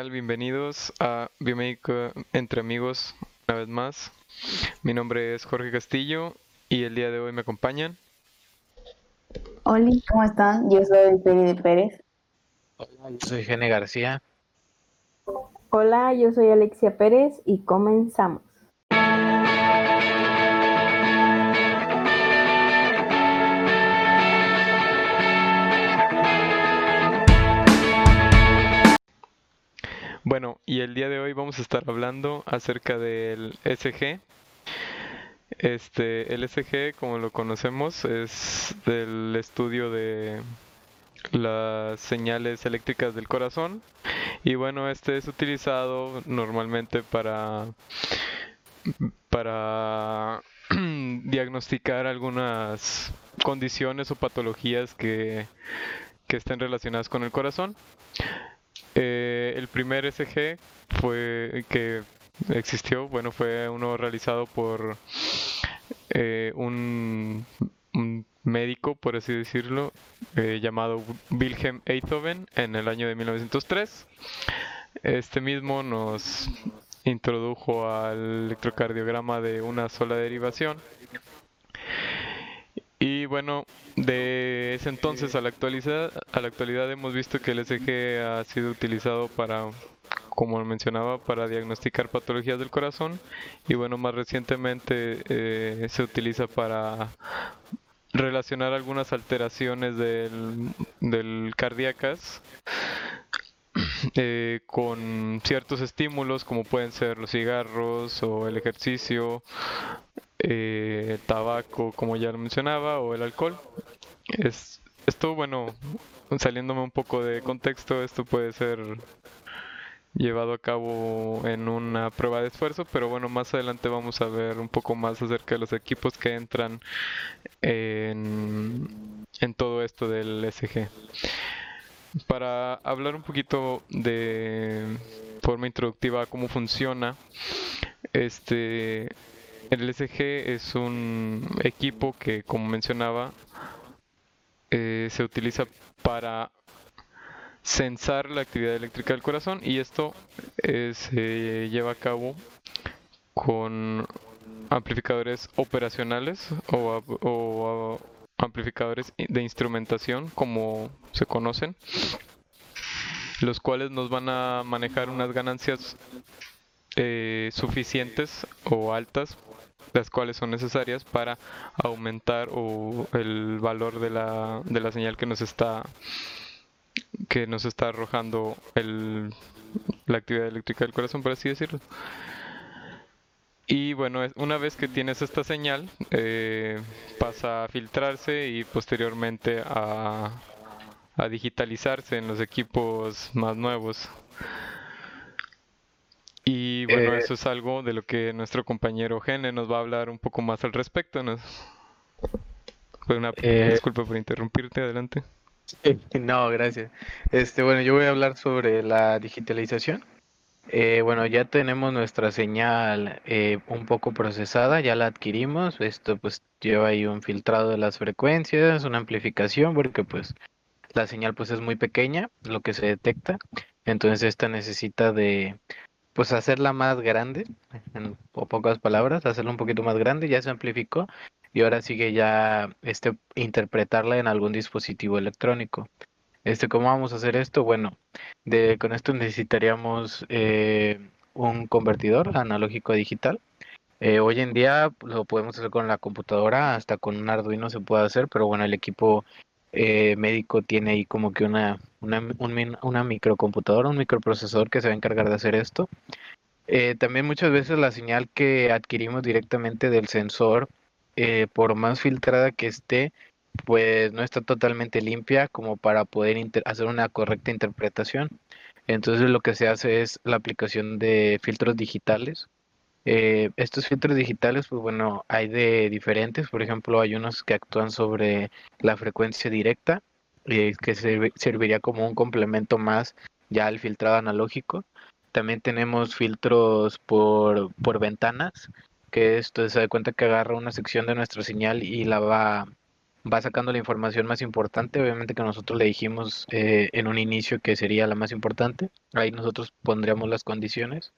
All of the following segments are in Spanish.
tal? Bienvenidos a Biomédico entre amigos una vez más. Mi nombre es Jorge Castillo y el día de hoy me acompañan. Hola, ¿cómo están? Yo soy Peri de Pérez. Hola, yo soy Gene García. Hola, yo soy Alexia Pérez y comenzamos. Bueno, y el día de hoy vamos a estar hablando acerca del SG. Este, el SG, como lo conocemos, es del estudio de las señales eléctricas del corazón. Y bueno, este es utilizado normalmente para para diagnosticar algunas condiciones o patologías que, que estén relacionadas con el corazón. Eh, el primer SG fue que existió, bueno, fue uno realizado por eh, un, médico, por así decirlo, eh, llamado Wilhelm Einthoven en el año de 1903. Este mismo nos introdujo al electrocardiograma de una sola derivación. Bueno, de ese entonces a la actualidad, a la actualidad hemos visto que el SG ha sido utilizado para, como mencionaba, para diagnosticar patologías del corazón y bueno, más recientemente eh, se utiliza para relacionar algunas alteraciones del, del cardíacas eh, con ciertos estímulos como pueden ser los cigarros o el ejercicio, eh, tabaco como ya lo mencionaba o el alcohol. Es, esto, bueno, saliéndome un poco de contexto, esto puede ser llevado a cabo en una prueba de esfuerzo, pero bueno, más adelante vamos a ver un poco más acerca de los equipos que entran en, en todo esto del SG. Para hablar un poquito de forma introductiva cómo funciona, este el SG es un equipo que, como mencionaba, eh, se utiliza para censar la actividad eléctrica del corazón y esto eh, se lleva a cabo con amplificadores operacionales o, amplificadores de instrumentación como se conocen los cuales nos van a manejar unas ganancias eh, suficientes o altas las cuales son necesarias para aumentar o el valor de la, de la señal que nos está que nos está arrojando el, la actividad eléctrica del corazón, por así decirlo. Y bueno, una vez que tienes esta señal, eh, pasa a filtrarse y posteriormente a, a digitalizarse en los equipos más nuevos. Bueno, eh, eso es algo de lo que nuestro compañero Gene nos va a hablar un poco más al respecto. ¿no? Fue una eh, disculpa por interrumpirte, adelante. No, gracias. Este, bueno, yo voy a hablar sobre la digitalización. Eh, bueno, ya tenemos nuestra señal un poco procesada, ya la adquirimos. Esto pues lleva ahí un filtrado de las frecuencias, una amplificación, porque pues la señal pues es muy pequeña, lo que se detecta. Entonces esta necesita de pues hacerla más grande, en pocas palabras, hacerla un poquito más grande, ya se amplificó y ahora sigue ya este interpretarla en algún dispositivo electrónico. Este, ¿cómo vamos a hacer esto? Bueno, de, con esto necesitaríamos eh, un convertidor analógico a digital. Eh, hoy en día lo podemos hacer con la computadora, hasta con un Arduino se puede hacer, pero bueno, el equipo eh, médico tiene ahí como que una, una, una, microcomputadora, un microprocesador que se va a encargar de hacer esto. Eh, también muchas veces la señal que adquirimos directamente del sensor, eh, por más filtrada que esté, pues no está totalmente limpia como para poder hacer una correcta interpretación. Entonces lo que se hace es la aplicación de filtros digitales eh, estos filtros digitales, pues bueno, hay de diferentes. Por ejemplo, hay unos que actúan sobre la frecuencia directa, eh, que serviría como un complemento más ya al filtrado analógico. También tenemos filtros por, ventanas, que esto se da cuenta que agarra una sección de nuestra señal y la va va sacando la información más importante, obviamente que nosotros le dijimos eh, en un inicio que sería la más importante, ahí nosotros pondríamos las condiciones.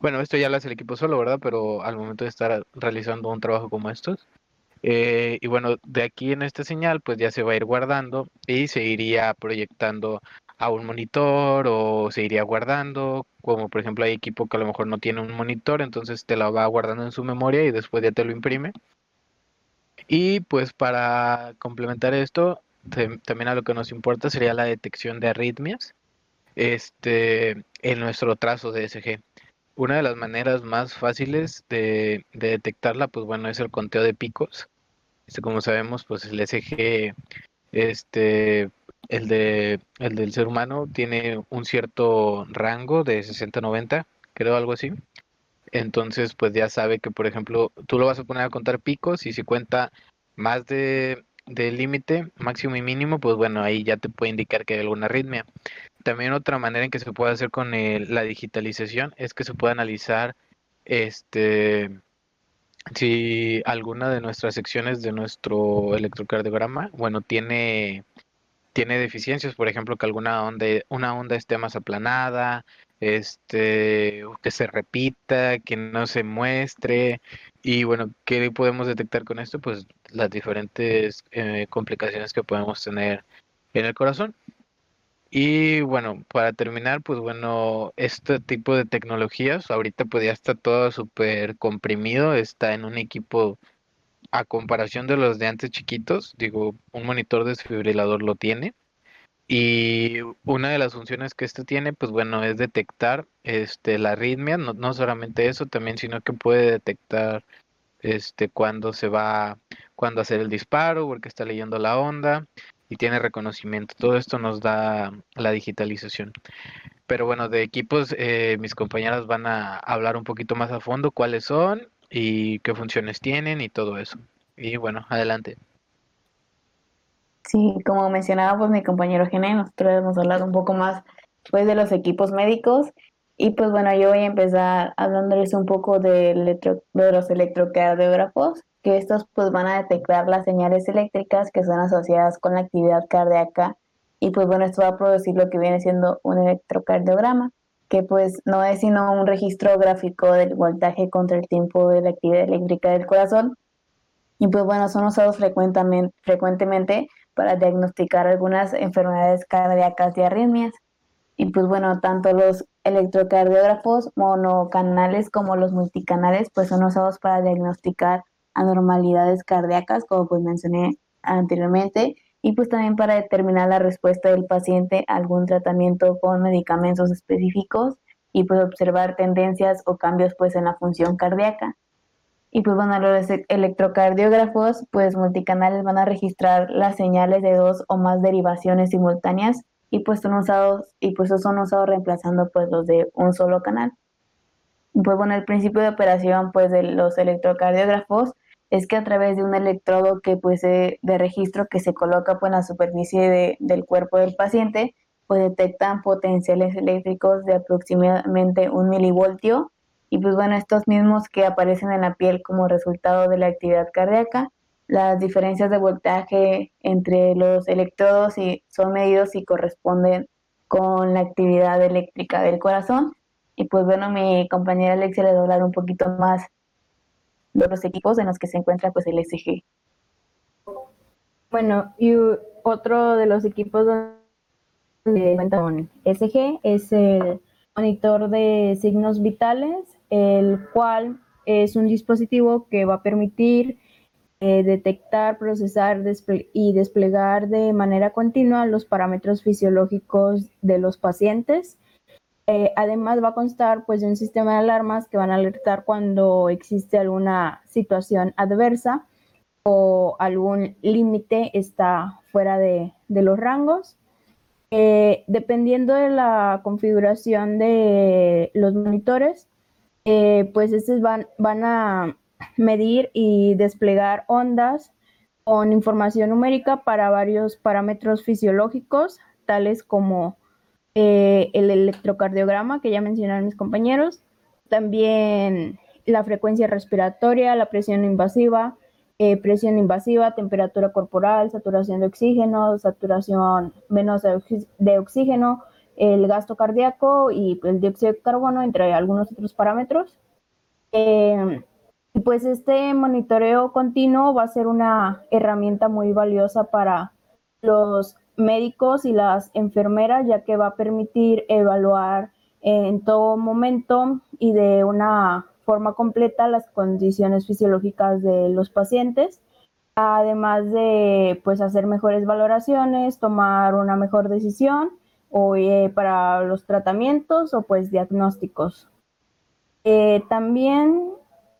Bueno, esto ya lo hace el equipo solo, ¿verdad? Pero al momento de estar realizando un trabajo como estos. Eh, y bueno, de aquí en esta señal, pues ya se va a ir guardando y se iría proyectando a un monitor o se iría guardando, como por ejemplo hay equipo que a lo mejor no tiene un monitor, entonces te lo va guardando en su memoria y después ya te lo imprime. Y pues para complementar esto, también a lo que nos importa sería la detección de arritmias este, en nuestro trazo de SG. Una de las maneras más fáciles de, detectarla, pues bueno, es el conteo de picos. Este, como sabemos, pues el SG, este, el, de, el del ser humano tiene un cierto rango de 60-90, creo algo así. Entonces, pues ya sabe que, por ejemplo, tú lo vas a poner a contar picos y si cuenta más de del límite máximo y mínimo, pues bueno, ahí ya te puede indicar que hay alguna arritmia. También otra manera en que se puede hacer con la digitalización es que se puede analizar este si alguna de nuestras secciones de nuestro electrocardiograma, bueno, tiene tiene deficiencias, por ejemplo, que alguna onda una onda esté más aplanada, este, que se repita, que no se muestre. Y bueno, ¿qué podemos detectar con esto? Pues las diferentes eh, complicaciones que podemos tener en el corazón. Y bueno, para terminar, pues bueno, este tipo de tecnologías ahorita pues ya está todo súper comprimido, está en un equipo a comparación de los de antes chiquitos, digo, un monitor desfibrilador lo tiene, y una de las funciones que este tiene, pues bueno, es detectar este, la arritmia, no, no solamente eso, también, sino que puede detectar este, cuando se va, cuando hacer el disparo, porque está leyendo la onda y tiene reconocimiento. Todo esto nos da la digitalización. Pero bueno, de equipos, eh, mis compañeras van a hablar un poquito más a fondo cuáles son y qué funciones tienen y todo eso. Y bueno, adelante. Sí, como mencionaba pues mi compañero Gene, nosotros hemos hablado un poco más pues de los equipos médicos y pues bueno, yo voy a empezar hablándoles un poco de, de los electrocardiógrafos, que estos pues van a detectar las señales eléctricas que son asociadas con la actividad cardíaca y pues bueno, esto va a producir lo que viene siendo un electrocardiograma, que pues no es sino un registro gráfico del voltaje contra el tiempo de la actividad eléctrica del corazón. Y pues bueno, son usados frecuentemente, frecuentemente para diagnosticar algunas enfermedades cardíacas y arritmias. Y pues bueno, tanto los electrocardiógrafos monocanales como los multicanales pues son usados para diagnosticar anormalidades cardíacas, como pues mencioné anteriormente, y pues también para determinar la respuesta del paciente a algún tratamiento con medicamentos específicos y pues observar tendencias o cambios pues en la función cardíaca. Y pues bueno, los electrocardiógrafos, pues multicanales van a registrar las señales de dos o más derivaciones simultáneas y pues son usados y pues son usados reemplazando pues los de un solo canal. Pues bueno, el principio de operación pues de los electrocardiógrafos es que a través de un electrodo que pues de, registro que se coloca pues en la superficie del cuerpo del paciente, pues detectan potenciales eléctricos de aproximadamente un milivoltio y pues bueno, estos mismos que aparecen en la piel como resultado de la actividad cardíaca, las diferencias de voltaje entre los electrodos y son medidos y corresponden con la actividad eléctrica del corazón. Y pues bueno, mi compañera Alexia le va a hablar un poquito más de los equipos en los que se encuentra pues el SG. Bueno, y otro de los equipos donde cuenta con SG es el monitor de signos vitales el cual es un dispositivo que va a permitir eh, detectar, procesar y desplegar de manera continua los parámetros fisiológicos de los pacientes. Eh, además va a constar pues, de un sistema de alarmas que van a alertar cuando existe alguna situación adversa o algún límite está fuera de, los rangos. Eh, dependiendo de la configuración de los monitores, eh, pues estos van, van a medir y desplegar ondas con información numérica para varios parámetros fisiológicos, tales como eh, el electrocardiograma que ya mencionaron mis compañeros, también la frecuencia respiratoria, la presión invasiva, eh, presión invasiva, temperatura corporal, saturación de oxígeno, saturación menos de oxígeno, el gasto cardíaco y el dióxido de carbono, entre algunos otros parámetros. Eh, pues este monitoreo continuo va a ser una herramienta muy valiosa para los médicos y las enfermeras, ya que va a permitir evaluar en todo momento y de una forma completa las condiciones fisiológicas de los pacientes, además de pues hacer mejores valoraciones, tomar una mejor decisión o eh, para los tratamientos o pues diagnósticos. Eh, también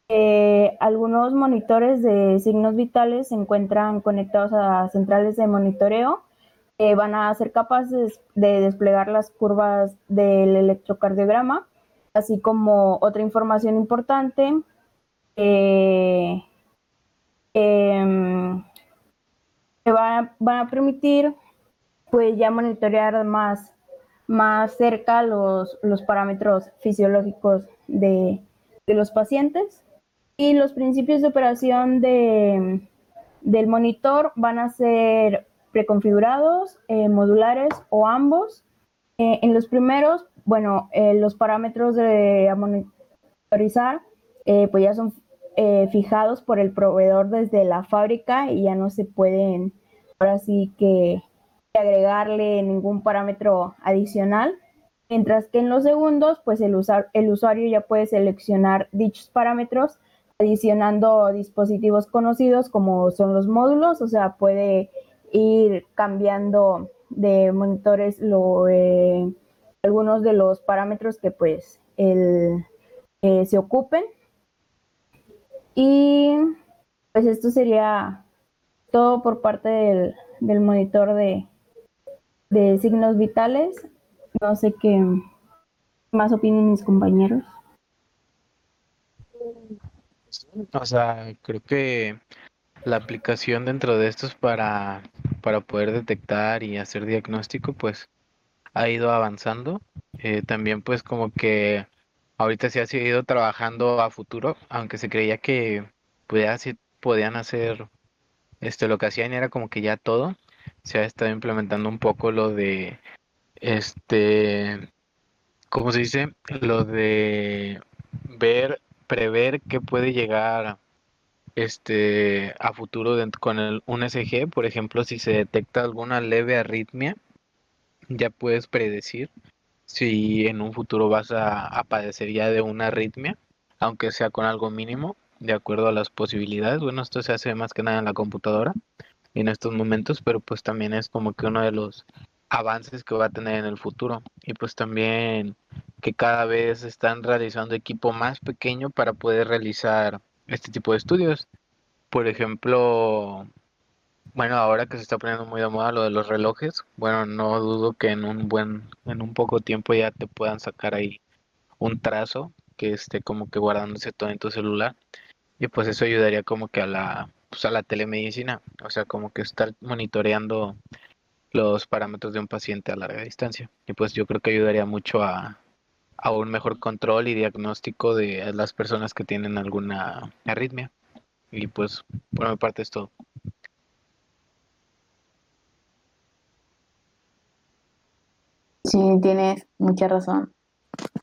eh, algunos monitores de signos vitales se encuentran conectados a centrales de monitoreo. van a ser capaces de desplegar las curvas del electrocardiograma, así como otra información importante. Eh, em, que van, a permitir pues ya monitorear más, más cerca los, los parámetros fisiológicos de, de los pacientes. Y los principios de operación de, del monitor van a ser preconfigurados, eh, modulares o ambos. Eh, en los primeros, bueno, eh, los parámetros de monitorizar pues ya son fijados por el proveedor desde la fábrica y ya no se pueden ahora sí que agregarle ningún parámetro adicional. Mientras que en los segundos, pues el, el usuario ya puede seleccionar dichos parámetros adicionando dispositivos conocidos como son los módulos, o sea, puede ir cambiando de monitores eh, algunos de los parámetros que pues el, eh, se ocupen. Y pues esto sería todo por parte del, del monitor de, de signos vitales. No sé qué más opinen mis compañeros. O sea, creo que la aplicación dentro de estos para, para poder detectar y hacer diagnóstico, pues ha ido avanzando. Eh, también pues como que ahorita se ha seguido trabajando a futuro, aunque se creía que podía, podían hacer este, lo que hacían era como que ya todo. Se ha estado implementando un poco lo de este, ¿cómo se dice? Lo de ver prever que puede llegar este a futuro con el, un SG, por ejemplo, si se detecta alguna leve arritmia, ya puedes predecir si en un futuro vas a, padecer ya de una arritmia, aunque sea con algo mínimo, de acuerdo a las posibilidades. Bueno, esto se hace más que nada en la computadora en estos momentos, pero pues también es como que uno de los avances que va a tener en el futuro. Y pues también que cada vez están realizando equipo más pequeño para poder realizar este tipo de estudios. Por ejemplo, bueno, ahora que se está poniendo muy de moda lo de los relojes, bueno, no dudo que en un buen, en un poco tiempo ya te puedan sacar ahí un trazo que esté como que guardándose todo en tu celular. Y pues eso ayudaría como que a la, pues a la telemedicina, o sea, como que estar monitoreando los parámetros de un paciente a larga distancia. Y pues yo creo que ayudaría mucho a, a un mejor control y diagnóstico de las personas que tienen alguna arritmia. Y pues por mi parte es todo. Sí, tienes mucha razón.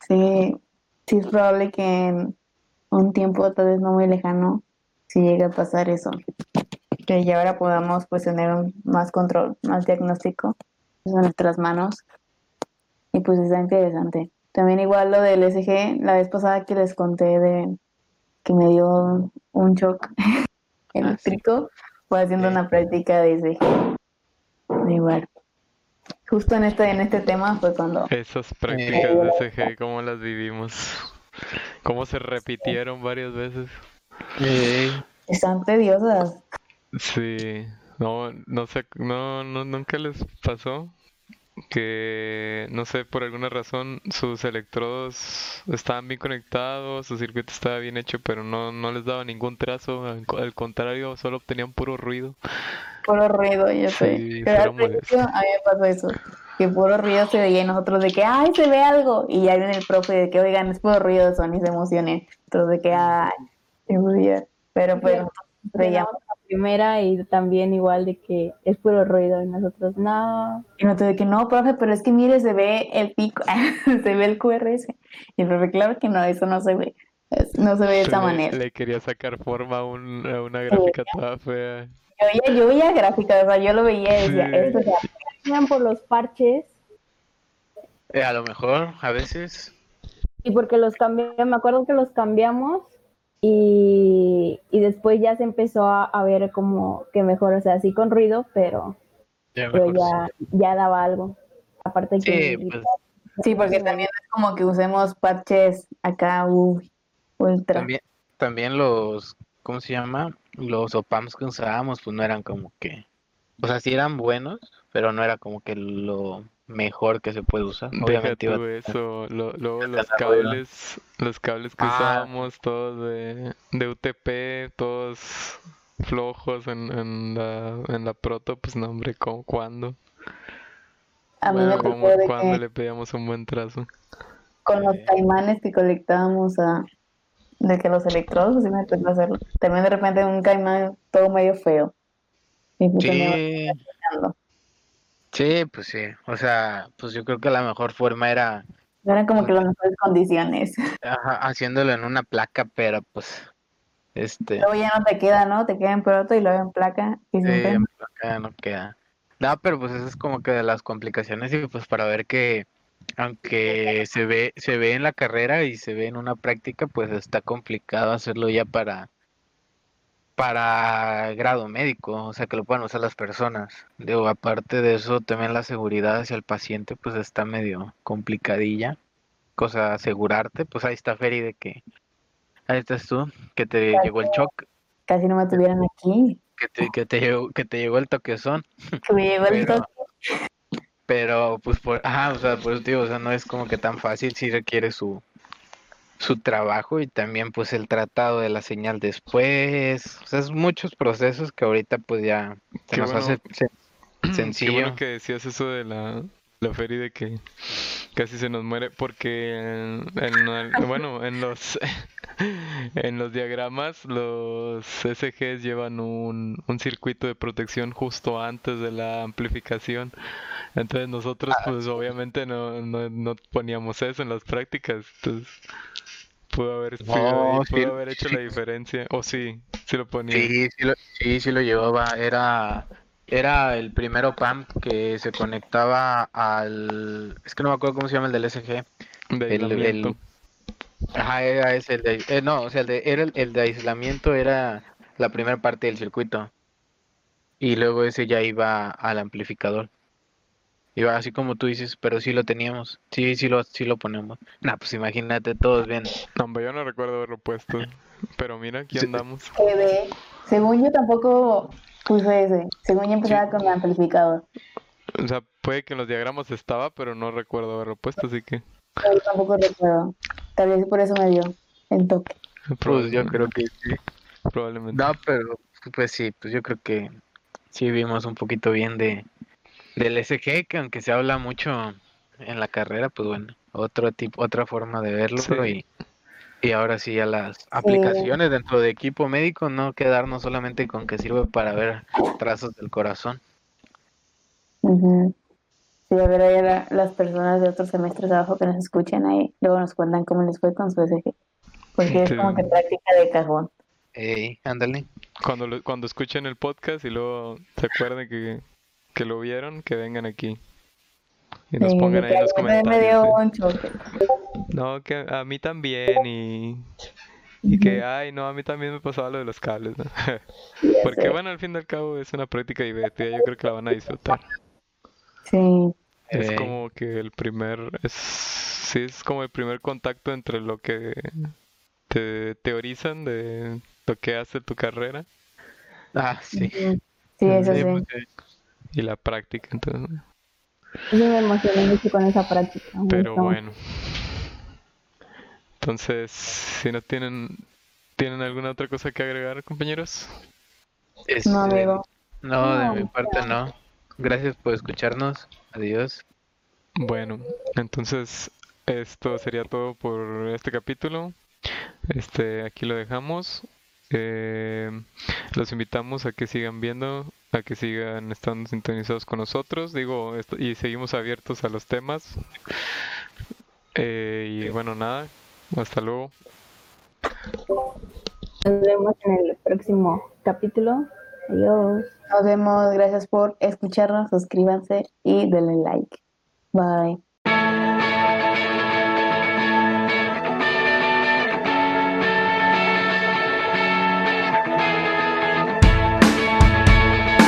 Sí, sí es probable que en un tiempo tal vez no muy lejano si llegue a pasar eso. Que ya ahora podamos pues tener un, más control, más diagnóstico en nuestras manos. Y pues está interesante. También igual lo del SG, la vez pasada que les conté de que me dio un shock eléctrico, fue haciendo una práctica de SG. Igual. Justo en este, en este tema fue cuando... Esas prácticas de SG, ¿cómo las vivimos? ¿Cómo se repitieron varias veces? Están tediosas. Sí, no, no sé, no, no, nunca les pasó que, no sé, por alguna razón sus electrodos estaban bien conectados, su circuito estaba bien hecho, pero no, no les daba ningún trazo, al, contrario, solo obtenían puro ruido. Puro ruido, yo sé. pero al principio a mí me pasó eso, que puro ruido se veía y nosotros de que, ay, se ve algo, y ya viene el profe de que, oigan, es puro ruido, son y se emocionen, nosotros de que, ay, se pero pues veíamos primera y también igual de que es puro ruido y nosotros no. Y no te de que no, profe, pero es que mire, se ve el pico, se ve el QRS. Y el profe, claro que no, eso no se ve. No se ve de esa Le- manera. Le quería sacar forma a, un- a una gráfica toda fea. Yo veía, yo veía gráficas, o sea, yo lo veía y decía, Sí. esto se Cambian por los parches Eh, a lo mejor, a veces. y porque los cambiamos, me acuerdo que los cambiamos y, y después ya se empezó a, a ver como que mejor, o sea, así con ruido, pero, Ya pero ya, ya daba algo. Aparte sí. que Sí, pues, Sí, porque también es como que usemos parches acá, uy, ultra. también, también los, ¿cómo se llama? Los OPAMs que usábamos, pues no eran como que, o sea, sí eran buenos, pero no era como que lo mejor que se puede usar. Deja Obviamente iba tú eso, lo- luego los cables, los cables que Ah. usábamos todos de, de UTP, todos flojos en, en la, en la proto, pues no hombre, ¿cómo, ¿cuándo? A mí me Bueno, tocó ¿Cómo, de cuándo que le pedíamos un buen trazo? con los caimanes que colectábamos a, de que los electrodos, así me tocó hacerlo. También de repente un caimán todo medio feo. Y pues andaba Sí. Sí, pues sí. O sea, pues yo creo que la mejor forma era eran como que las mejores condiciones. ajá, haciéndolo en una placa, pero pues, este, Luego ya no te queda, ¿no? Te queda en proto y luego en placa. Y sí, siempre en placa no queda. No, pero pues eso es como que de las complicaciones y pues para ver que aunque se ve, se ve en la carrera y se ve en una práctica, pues está complicado hacerlo ya para, para grado médico, o sea que lo puedan usar las personas. Digo, aparte de eso, también la seguridad hacia el paciente, pues está medio complicadilla. Cosa asegurarte, pues ahí está Feri de que ahí estás tú, que te llegó el shock, casi no me tuvieran aquí. que te, que te llegó, que te llegó el toquezón. Que me llegó el toque. Pero pues por, ajá, o sea, te digo, o sea, no es como que tan fácil, sí requiere su, su trabajo y también pues el tratado de la señal después, o sea, es muchos procesos que ahorita pues ya se Qué nos bueno. hace sen- Qué sencillo. bueno que decías eso de la, la feria de que casi se nos muere porque en, bueno, en los en los diagramas los SGs llevan un, un circuito de protección justo antes de la amplificación. Entonces nosotros Ah, pues obviamente no, no, no poníamos eso en las prácticas. Entonces pudo haber sido No, ahí, pudo haber hecho sí. la diferencia. O sí, sí lo ponía. Sí, sí lo, sí, sí lo llevaba, era, era el primero PAM que se conectaba al, es que no me acuerdo cómo se llama el del SG, De el, el-. Ajá, era ese, el de, eh, no, o sea, el de, era el, el de aislamiento era la primera parte del circuito. Y luego ese ya iba al amplificador. Iba así como tú dices, pero sí lo teníamos. Sí, sí lo, sí lo ponemos. Nah, pues imagínate, todos bien. No, hombre, yo no recuerdo haberlo puesto. Pero mira, aquí Sí. andamos. Según yo tampoco puse ese. Según yo empezaba con el amplificador. O sea, puede que en los diagramas estaba, pero no recuerdo haberlo puesto, así que Pero yo tampoco recuerdo. Tal vez por eso me dio el toque. Pues yo creo que sí. probablemente. No, pero pues sí, pues yo creo que sí vimos un poquito bien de del SG, que aunque se habla mucho en la carrera, pues bueno, otro tipo, otra forma de verlo Sí. y, y ahora sí ya las aplicaciones dentro de equipo médico, no quedarnos solamente con que sirve para ver trazos del corazón. Ujú. Sí, a ver, ahí la- las personas de otros semestres abajo que nos escuchan ahí, luego nos cuentan cómo les fue con su SG. Porque es Sí. como que práctica de cajón. Ey, ándale. Cuando, lo- cuando escuchen el podcast y luego se acuerden que, que lo vieron, que vengan aquí. Y nos Sí, pongan ahí en los literalmente me dio comentarios. sí. No, que a mí también y, y que, ay, no, a mí también me pasaba lo de los cables, ¿no? Porque bueno, al fin y al cabo es una práctica divertida, yo creo que la van a disfrutar. Sí, Es como que el primer, es, sí, es como el primer contacto entre lo que te teorizan de lo que hace tu carrera Ah, sí. sí, eso Sí, sí. pues, sí. Y la práctica, entonces, Yo me emocioné mucho con esa práctica. pero bueno. Entonces, si no tienen, ¿tienen alguna otra cosa que agregar, compañeros? Este, No, amigo. no, de No, mi parte no. Gracias por escucharnos. Adiós. Bueno, entonces esto sería todo por este capítulo. Este, aquí lo dejamos Eh, los invitamos a que sigan viendo, a que sigan estando sintonizados con nosotros, digo, y seguimos abiertos a los temas. Eh, y bueno, nada, hasta luego. Nos vemos en el próximo capítulo. Adiós. Nos vemos, gracias por escucharnos, suscríbanse y denle like. Bye.